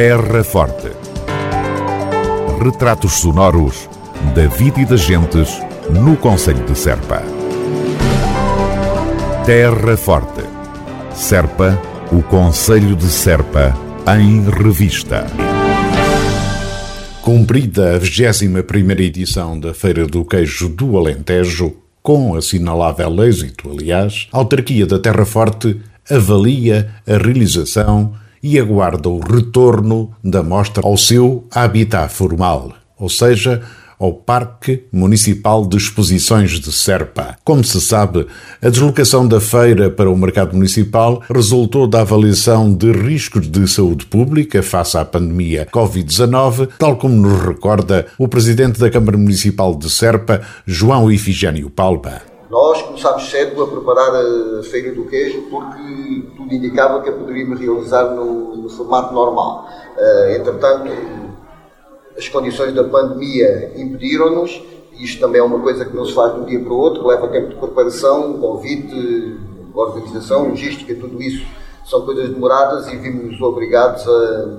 Terra Forte. Retratos sonoros da vida e das gentes no Conselho de Serpa. Terra Forte. Serpa, o Conselho de Serpa, em revista. Cumprida a 21 edição da Feira do Queijo do Alentejo, com assinalável êxito, aliás, a autarquia da Terra Forte avalia a realização e aguarda o retorno da mostra ao seu habitat formal, ou seja, ao Parque Municipal de Exposições de Serpa. Como se sabe, a deslocação da feira para o mercado municipal resultou da avaliação de riscos de saúde pública face à pandemia Covid-19, tal como nos recorda o presidente da Câmara Municipal de Serpa, João Ifigênio Palma. Nós começámos cedo a preparar a Feira do Queijo porque tudo indicava que a poderíamos realizar no, no formato normal. Uh, entretanto, as condições da pandemia impediram-nos. Isto também é uma coisa que não se faz de um dia para o outro, leva tempo de preparação, convite, organização, logística, tudo isso são coisas demoradas e vimos-nos obrigados a,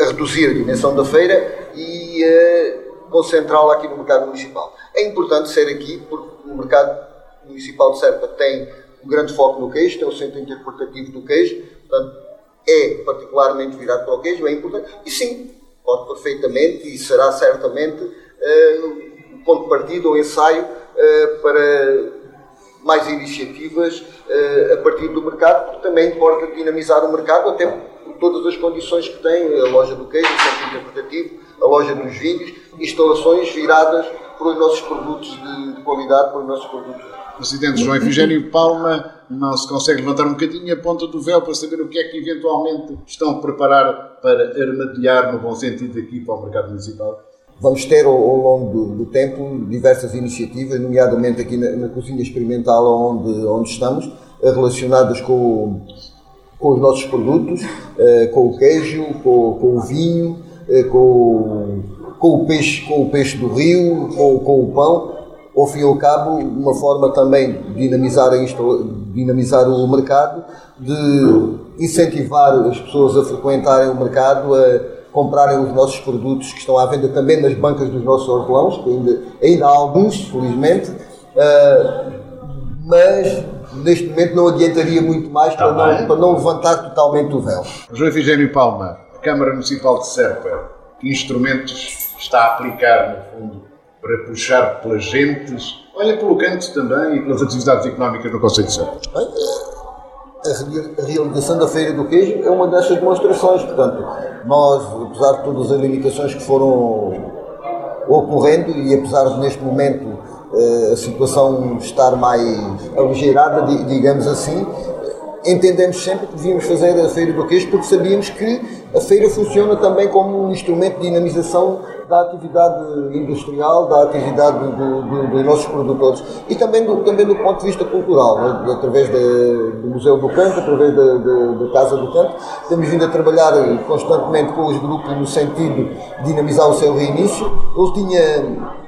a, reduzir a dimensão da feira e a concentrá-la aqui no mercado municipal. É importante ser aqui porque o mercado municipal de Serpa tem um grande foco no queijo, tem o centro interpretativo do queijo, portanto é particularmente virado para o queijo, é importante. E sim, pode perfeitamente e será certamente uh, o ponto de partida ou ensaio uh, para mais iniciativas uh, a partir do mercado, porque também importa dinamizar o mercado, até por todas as condições que tem a loja do queijo, o centro interpretativo, a loja dos vinhos, instalações viradas para os nossos produtos de qualidade, para os nossos produtos. Presidente João Efigênio Palma, não se consegue levantar um bocadinho a ponta do véu para saber o que é que eventualmente estão a preparar para armadilhar, no bom sentido, aqui para o mercado municipal? Vamos ter ao, ao longo do, do, tempo diversas iniciativas, nomeadamente aqui na, na, cozinha experimental onde, onde estamos, relacionadas com, com os nossos produtos, eh, com o queijo, com, com o vinho, eh, com, com, o peixe, com o peixe do rio, com, com o pão. Ao fim e ao cabo, uma forma também de dinamizar, dinamizar o mercado, de incentivar as pessoas a frequentarem o mercado, a comprarem os nossos produtos que estão à venda também nas bancas dos nossos hortelãos, que ainda, ainda há alguns, felizmente, uh, mas neste momento não adiantaria muito mais para, não, para não levantar totalmente o véu. João Efigênio Palma, Câmara Municipal de Serpa, que instrumentos está a aplicar, no fundo, para puxar pelas gentes, olha pelo canto também e pelas atividades económicas no Conselho de Serpa? A realização da Feira do Queijo é uma dessas demonstrações, portanto, nós, apesar de todas as limitações que foram ocorrendo e apesar de neste momento eh, a situação estar mais aligeirada, digamos assim, entendemos sempre que devíamos fazer a Feira do Queijo porque sabíamos que a feira funciona também como um instrumento de dinamização da atividade industrial, da atividade do, do, dos nossos produtores e também do, também do ponto de vista cultural, né? através de, do Museu do Canto, através da, da, Casa do Canto. Temos vindo a trabalhar constantemente com os grupos no sentido de dinamizar o seu reinício. Ele tinha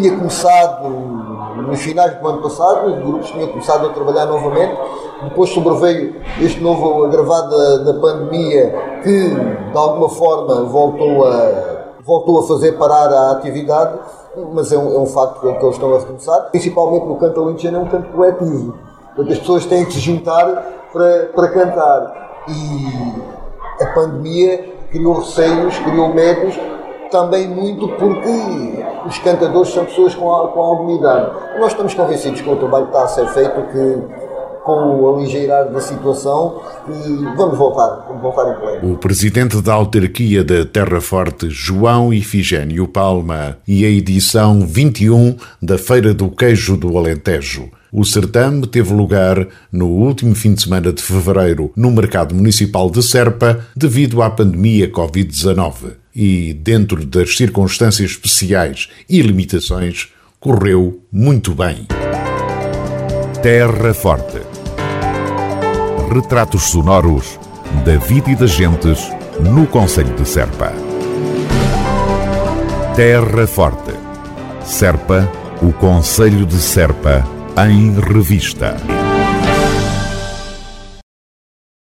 tinha começado nos finais do ano passado, os grupos tinham começado a trabalhar novamente, depois sobreveio este novo agravado da, pandemia que de alguma forma voltou a, voltou a fazer parar a atividade, mas é um, é um facto que eles estão a recomeçar, principalmente no canto alentejano é um canto coletivo, portanto as pessoas têm que se juntar para, para cantar. E a pandemia criou receios, criou medos também muito porque os cantadores são pessoas com, com alguma idade. Nós estamos convencidos que o trabalho está a ser feito, que com o aligeirar da situação e vamos voltar, vamos voltar em pleno. O presidente da autarquia da Terra Forte, João Ifigênio Palma, e a edição 21 da Feira do Queijo do Alentejo. O certame teve lugar no último fim de semana de fevereiro no Mercado Municipal de Serpa devido à pandemia Covid-19 e, dentro das circunstâncias especiais e limitações, correu muito bem. Terra Forte. Retratos sonoros da vida e das gentes no Conselho de Serpa. Terra Forte. Serpa, o Conselho de Serpa, em revista.